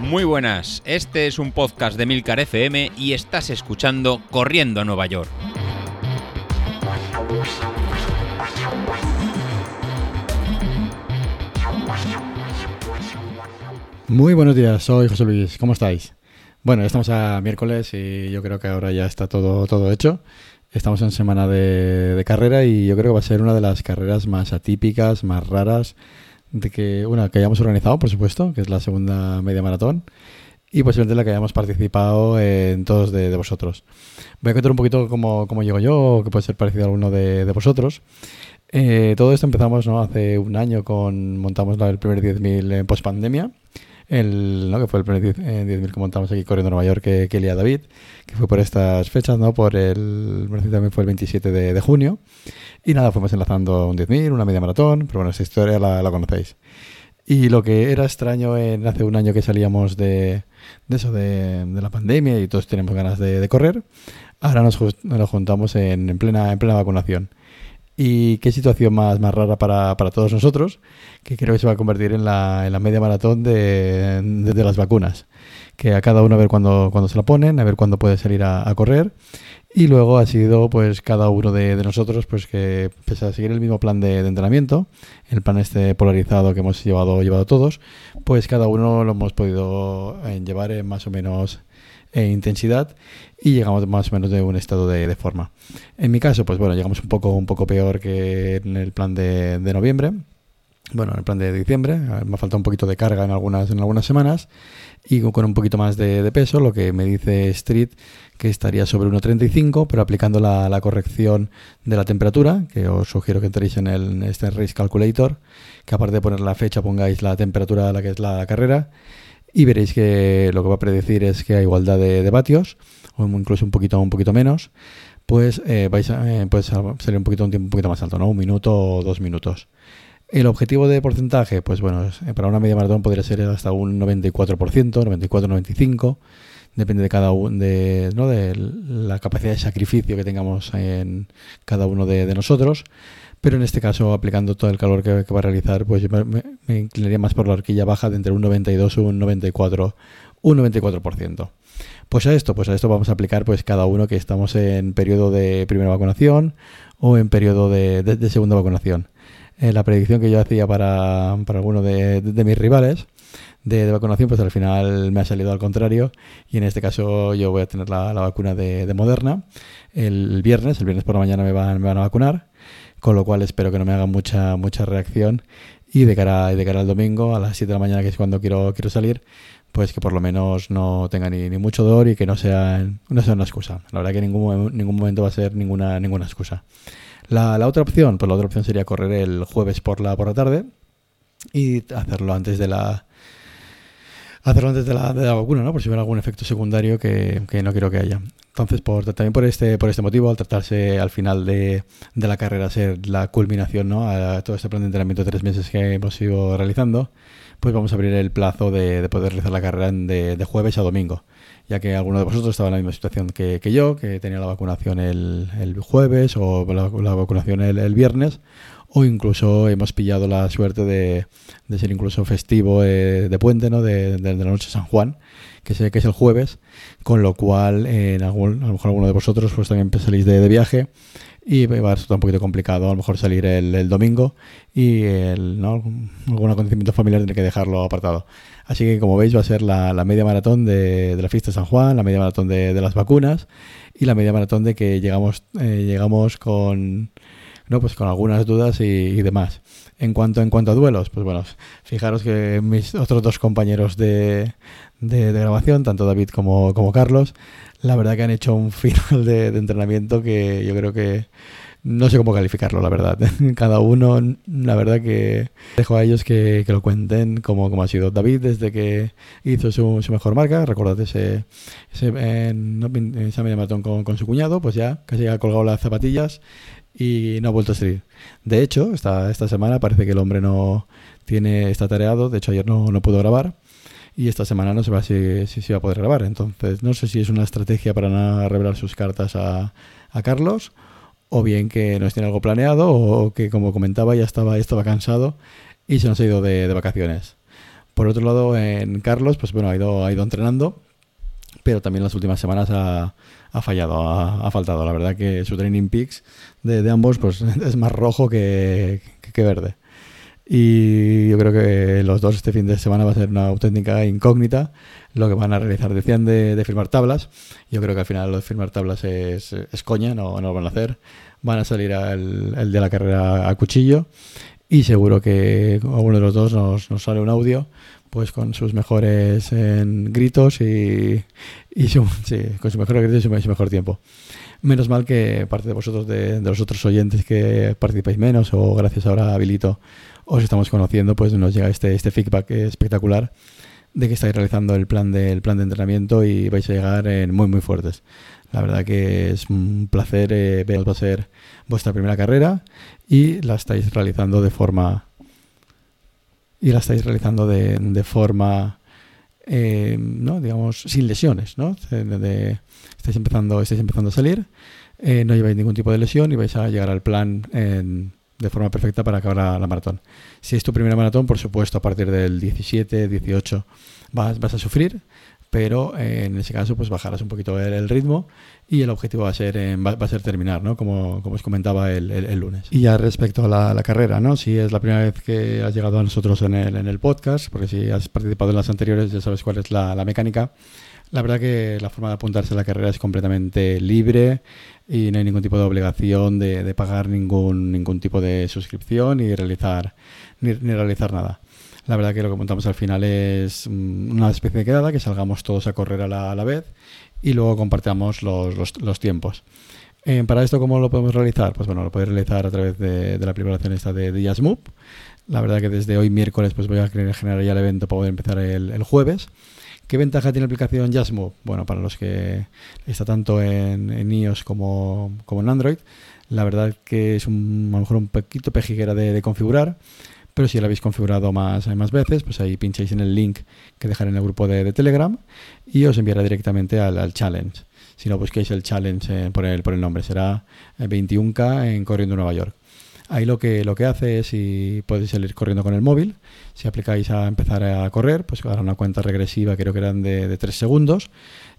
Muy buenas, este es un podcast de Milcar FM y estás escuchando Corriendo a Nueva York. Muy buenos días, soy José Luis, ¿cómo estáis? Bueno, estamos a miércoles y yo creo que ahora ya está todo, todo hecho. Estamos en semana de carrera y yo creo que va a ser una de las carreras más atípicas, más raras de que una que hayamos organizado, por supuesto, que es la segunda media maratón, y posiblemente la que hayamos participado en todos de, vosotros. Voy a contar un poquito cómo, cómo llego yo, que puede ser parecido a alguno de, vosotros. Eh, todo esto empezamos ¿no? hace un año con montamos el primer 10.000 en post pandemia el, ¿no? que fue el primer 10.000 eh, que montamos aquí corriendo Nueva York que, que David, que fue por estas fechas, ¿no? Por el, también fue el 27 de, junio. Y nada, fuimos enlazando un 10.000, una media maratón, pero bueno, esa historia la, la, conocéis. Y lo que era extraño en hace un año que salíamos de, de eso, de, de, la pandemia y todos tenemos ganas de, de correr, ahora nos, nos juntamos en, en, plena, en plena vacunación. Y qué situación más, más rara para, para, todos nosotros, que creo que se va a convertir en la, en la media maratón de, de, las vacunas. Que a cada uno a ver cuándo, cuándo se la ponen, a ver cuándo puede salir a, correr. Y luego ha sido pues cada uno de, de, nosotros pues que pese a seguir el mismo plan de, de, entrenamiento, el plan este polarizado que hemos llevado, llevado todos, pues cada uno lo hemos podido eh, llevar en más o menos e intensidad y llegamos más o menos de un estado de, forma. En mi caso, pues bueno, llegamos un poco, un poco peor que en el plan de, noviembre. Bueno, en el plan de diciembre, me ha faltado un poquito de carga en algunas, en algunas semanas y con un poquito más de, peso, lo que me dice Street que estaría sobre 1.35, pero aplicando la, la, corrección de la temperatura, que os sugiero que entréis en, el, en este Race Calculator, que aparte de poner la fecha pongáis la temperatura a la que es la carrera y veréis que lo que va a predecir es que a igualdad de, vatios, o incluso un poquito, un poquito menos, pues eh, vais a, eh, puede salir un poquito un tiempo un poquito más alto, ¿no? Un minuto o dos minutos. El objetivo de porcentaje, pues bueno, eh, para una media maratón podría ser hasta un 94%, 94-95%, depende de cada uno, de, ¿no? de la capacidad de sacrificio que tengamos en cada uno de nosotros. Pero en este caso, aplicando todo el calor que, va a realizar, pues me, me, inclinaría más por la horquilla baja de entre un 92 y un 94, un 94%. Pues a esto, pues a esto vamos a aplicar pues cada uno que estamos en periodo de primera vacunación o en periodo de, de, segunda vacunación. Eh, la predicción que yo hacía para, para alguno de, de mis rivales de, vacunación, pues al final me ha salido al contrario y en este caso yo voy a tener la, la vacuna de, Moderna el viernes, el viernes por la mañana me van, me van a vacunar con lo cual espero que no me haga mucha, mucha reacción y de cara, de cara al domingo a las 7 de la mañana, que es cuando quiero, quiero salir, pues que por lo menos no tenga ni, ni mucho dolor y que no sea, no sea una excusa. La verdad que en ningún, ningún momento va a ser ninguna, ninguna excusa. La, la, otra opción, pues la otra opción sería correr el jueves por la, por la tarde y hacerlo antes de la, hacerlo antes de la, de la vacuna, ¿no? Por si hubiera algún efecto secundario que, que, no quiero que haya. Entonces, por, también por este, por este motivo, al tratarse al final de, de la carrera ser la culminación ¿no? a todo este plan de entrenamiento de tres meses que hemos ido realizando, pues vamos a abrir el plazo de, de poder realizar la carrera de, de, jueves a domingo, ya que alguno de vosotros estaba en la misma situación que, que yo, que tenía la vacunación el, el jueves o la, vacunación el viernes, o incluso hemos pillado la suerte de, de ser incluso festivo eh, de puente, ¿no? De, la noche de San Juan, que sé que es el jueves, con lo cual en algún, a lo mejor alguno de vosotros pues también salís de, viaje y va a ser un poquito complicado a lo mejor salir el, domingo y el, ¿no? algún acontecimiento familiar tiene que dejarlo apartado. Así que como veis va a ser la, media maratón de, la fiesta de San Juan, la media maratón de, de las vacunas y la media maratón de que llegamos, eh, llegamos con ¿no? Pues con algunas dudas y, demás. En cuanto, en cuanto a duelos, pues bueno, fijaros que mis otros dos compañeros de, de, grabación, tanto David como, como Carlos, la verdad que han hecho un final de, entrenamiento que yo creo que no sé cómo calificarlo, la verdad. Cada uno, la verdad que dejo a ellos que, que lo cuenten como, como, ha sido David desde que hizo su, su mejor marca. Recordad ese, ese, eh, media maratón con, con, su cuñado, pues ya casi ha colgado las zapatillas y no ha vuelto a salir. De hecho, esta, esta semana parece que el hombre no tiene está tareado. De hecho, ayer no, no pudo grabar. Y esta semana no se va si, si, si va a poder grabar. Entonces, no sé si es una estrategia para revelar sus cartas a, a Carlos o bien que no tiene algo planeado o que como comentaba ya estaba estaba cansado y se nos ha ido de, de vacaciones. Por otro lado, en Carlos, pues bueno, ha ido, ha ido entrenando, pero también las últimas semanas ha, ha fallado, ha, ha, faltado. La verdad que su training peaks de, ambos pues, es más rojo que, que, que, verde. Y yo creo que los dos este fin de semana va a ser una auténtica incógnita lo que van a realizar. Decían de, de firmar tablas. Yo creo que al final lo de firmar tablas es, es coña, no, no, lo van a hacer. Van a salir al, el de la carrera a cuchillo. Y seguro que alguno de los dos nos, nos sale un audio pues con sus mejores gritos y, su, sí, con su mejor gritos y su, mejor tiempo. Menos mal que parte de vosotros, de, los otros oyentes que participáis menos o gracias ahora a Habilito os estamos conociendo, pues nos llega este, este feedback espectacular de que estáis realizando el plan de, plan de entrenamiento y vais a llegar en muy muy fuertes. La verdad que es un placer eh, veros va a ser vuestra primera carrera y la estáis realizando de forma y la estáis realizando de, de forma eh, no digamos sin lesiones no de, estáis empezando estáis empezando a salir eh, no lleváis ningún tipo de lesión y vais a llegar al plan en, de forma perfecta para acabar la, la, maratón. Si es tu primera maratón por supuesto a partir del 17 18 vas, vas a sufrir pero eh, en ese caso pues bajarás un poquito el, el ritmo y el objetivo va a ser eh, va, va, a ser terminar, ¿no? Como, como os comentaba el, el, el, lunes. Y ya respecto a la, la, carrera, ¿no? Si es la primera vez que has llegado a nosotros en el, en el podcast, porque si has participado en las anteriores ya sabes cuál es la, la mecánica. La verdad que la forma de apuntarse a la carrera es completamente libre y no hay ningún tipo de obligación de, de pagar ningún, ningún tipo de suscripción y realizar, ni, ni realizar nada. La verdad que lo que montamos al final es mm, una especie de quedada, que salgamos todos a correr a la, vez y luego compartamos los, tiempos. Eh, para esto, ¿cómo lo podemos realizar? Pues bueno, lo podéis realizar a través de, de la aplicación esta de Move. La verdad que desde hoy miércoles pues voy a generar ya el evento para poder empezar el, jueves. ¿Qué ventaja tiene la aplicación Jasmove? Bueno, para los que está tanto en, iOS como, en Android, la verdad que es un, a lo mejor un poquito pejiguera de, de configurar pero si lo habéis configurado más, más veces, pues ahí pincháis en el link que dejaré en el grupo de, de Telegram y os enviará directamente al, al challenge. Si no busquéis el challenge eh, por, el, por el nombre, será 21K en Corriendo Nueva York. Ahí lo que, lo que hace es, si podéis salir corriendo con el móvil, si aplicáis a empezar a correr, pues hará una cuenta regresiva, creo que eran de, de 3 segundos,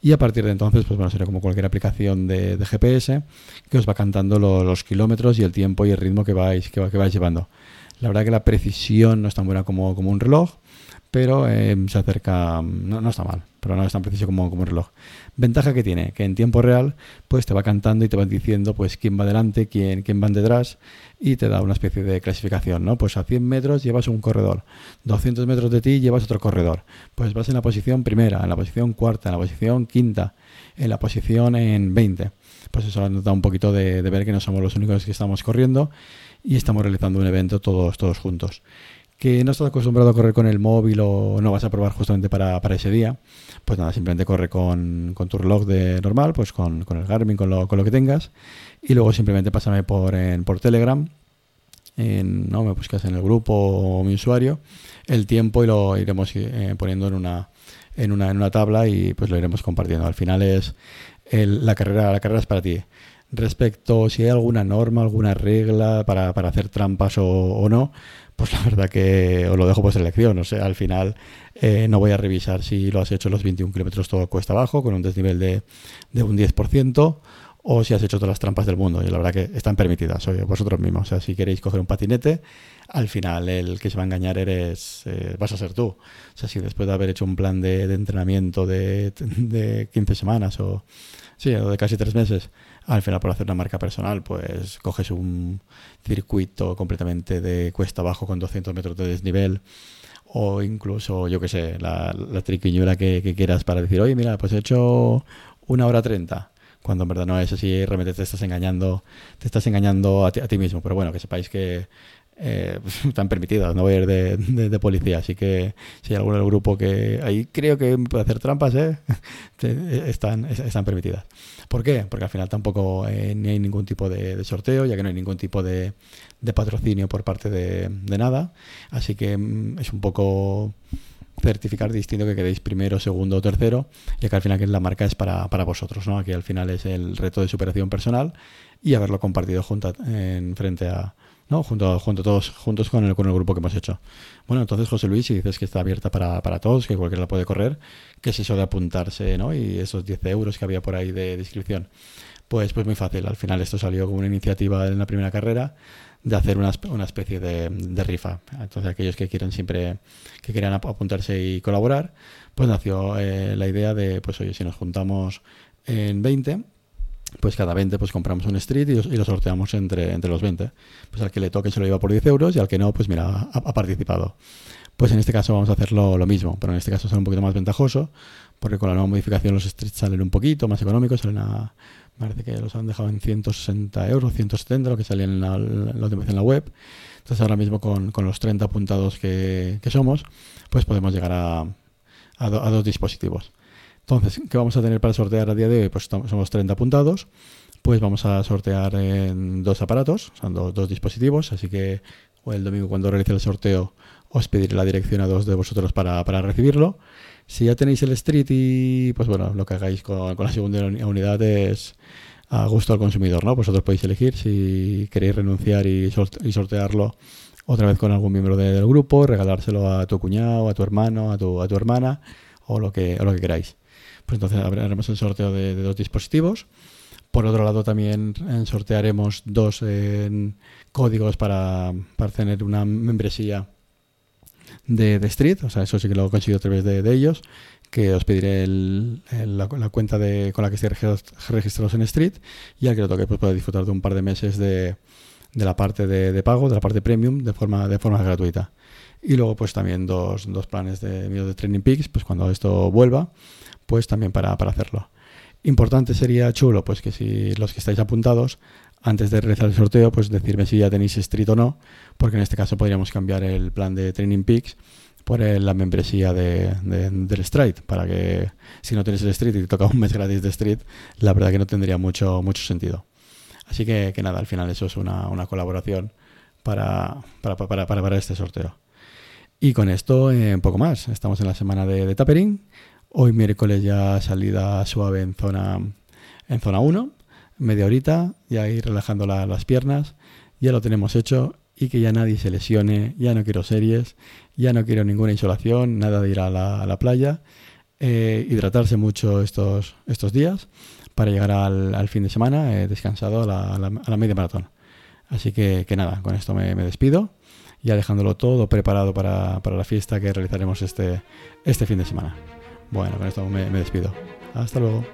y a partir de entonces, pues bueno, será como cualquier aplicación de, GPS que os va cantando lo, los kilómetros y el tiempo y el ritmo que vais, que, que vais llevando. La verdad que la precisión no es tan buena como, como un reloj, pero eh, se acerca, no, no, está mal, pero no es tan preciso como, como un reloj. Ventaja que tiene, que en tiempo real pues te va cantando y te va diciendo pues quién va delante, quién, quién va detrás y te da una especie de clasificación, ¿no? Pues a 100 metros llevas un corredor, 200 metros de ti llevas otro corredor, pues vas en la posición primera, en la posición cuarta, en la posición quinta, en la posición en 20. Pues eso nos da un poquito de ver que no somos los únicos que estamos corriendo y estamos realizando un evento todos, todos juntos. Que no estás acostumbrado a correr con el móvil o no vas a probar justamente para, para ese día, pues nada, simplemente corre con, con tu reloj de normal, pues con, con el Garmin, con lo, con lo que tengas, y luego simplemente pásame por, en, por Telegram, en, no me buscas en el grupo o mi usuario, el tiempo y lo iremos eh, poniendo en una, en, una, en una tabla y pues lo iremos compartiendo. Al final es el, la, carrera, la carrera es para ti respecto si hay alguna norma, alguna regla para, para hacer trampas o, no, pues la verdad que os lo dejo por selección. O sea, al final eh, no voy a revisar si lo has hecho los 21 kilómetros todo cuesta abajo, con un desnivel de, de un 10%, o si has hecho todas las trampas del mundo. Y la verdad que están permitidas, oye, vosotros mismos. O sea, si queréis coger un patinete, al final el que se va a engañar eres eh, vas a ser tú. O sea, si después de haber hecho un plan de, entrenamiento de, de 15 semanas o, sí, o de casi tres meses, al final por hacer una marca personal, pues coges un circuito completamente de cuesta abajo con 200 metros de desnivel o incluso, yo que sé, la, la triquiñuela que, quieras para decir, oye, mira, pues he hecho una hora treinta, cuando en verdad no es así, realmente te estás engañando, te estás engañando a ti mismo. Pero bueno, que sepáis que eh, están permitidas, no voy a ir de, de, policía, así que si hay alguno del grupo que ahí creo que puede hacer trampas, ¿eh? están, están permitidas. ¿Por qué? Porque al final tampoco eh, ni hay ningún tipo de, sorteo, ya que no hay ningún tipo de, patrocinio por parte de, nada, así que mm, es un poco certificar distinto que quedéis primero, segundo o tercero, ya que al final que la marca es para, para vosotros, ¿no? Aquí al final es el reto de superación personal y haberlo compartido junto en frente a, ¿no? Junto, junto todos, juntos con el, con el grupo que hemos hecho. Bueno, entonces José Luis, si dices que está abierta para, para todos, que cualquiera la puede correr, ¿qué es eso de apuntarse, ¿no? Y esos 10 euros que había por ahí de, inscripción. Pues, pues muy fácil. Al final esto salió como una iniciativa en la primera carrera de hacer una, una especie de, de, rifa. Entonces aquellos que quieren siempre, que quieran apuntarse y colaborar, pues nació eh, la idea de, pues oye, si nos juntamos en 20, pues cada 20 pues compramos un street y, lo sorteamos entre, entre los 20. Pues al que le toque se lo lleva por 10 euros y al que no, pues mira, ha, participado. Pues en este caso vamos a hacerlo lo mismo, pero en este caso será un poquito más ventajoso, porque con la nueva modificación los streets salen un poquito más económicos, salen a, parece que los han dejado en 160 euros, 170, lo que salía en la, en la web. Entonces ahora mismo con, con los 30 apuntados que, que, somos, pues podemos llegar a, a dos dispositivos. Entonces, ¿qué vamos a tener para sortear a día de hoy? Pues somos 30 apuntados. Pues vamos a sortear en dos aparatos, o sea, dos, dispositivos. Así que el domingo cuando realice el sorteo os pediré la dirección a dos de vosotros para, recibirlo. Si ya tenéis el Street y pues bueno, lo que hagáis con, la segunda unidad es a gusto al consumidor, ¿no? Vosotros podéis elegir si queréis renunciar y, sortearlo otra vez con algún miembro del grupo, regalárselo a tu cuñado, a tu hermano, a tu, a tu hermana o lo que, o lo que queráis. Pues entonces haremos el sorteo de, dos dispositivos. Por otro lado, también sortearemos dos códigos para, tener una membresía de, Street. O sea, eso sí que lo he conseguido a través de, ellos. Que os pediré la, cuenta con la que estéis registrados en Street. Y al que lo toque, pues puede disfrutar de un par de meses de, la parte de, pago, de la parte premium, de forma, de forma gratuita. Y luego, pues también dos, dos planes de de Training Peaks, pues cuando esto vuelva pues también para, hacerlo. Importante sería chulo, pues que si los que estáis apuntados, antes de realizar el sorteo, pues decirme si ya tenéis Street o no, porque en este caso podríamos cambiar el plan de Training Peaks por la membresía de, del Stride, para que si no tienes el Street y te toca un mes gratis de Street, la verdad que no tendría mucho, mucho sentido. Así que, nada, al final eso es una, colaboración para para, para, para, este sorteo. Y con esto, eh, poco más. Estamos en la semana de, de Tapering. Hoy miércoles ya salida suave en zona en zona 1, media horita, ya ir relajando las piernas, ya lo tenemos hecho y que ya nadie se lesione, ya no quiero series, ya no quiero ninguna insolación, nada de ir a la, playa, eh, hidratarse mucho estos, estos días para llegar al, fin de semana descansado a la, media maratón. Así que, nada, con esto me, despido, ya dejándolo todo preparado para, para la fiesta que realizaremos este, este fin de semana. Bueno, con esto me, me despido. Hasta luego.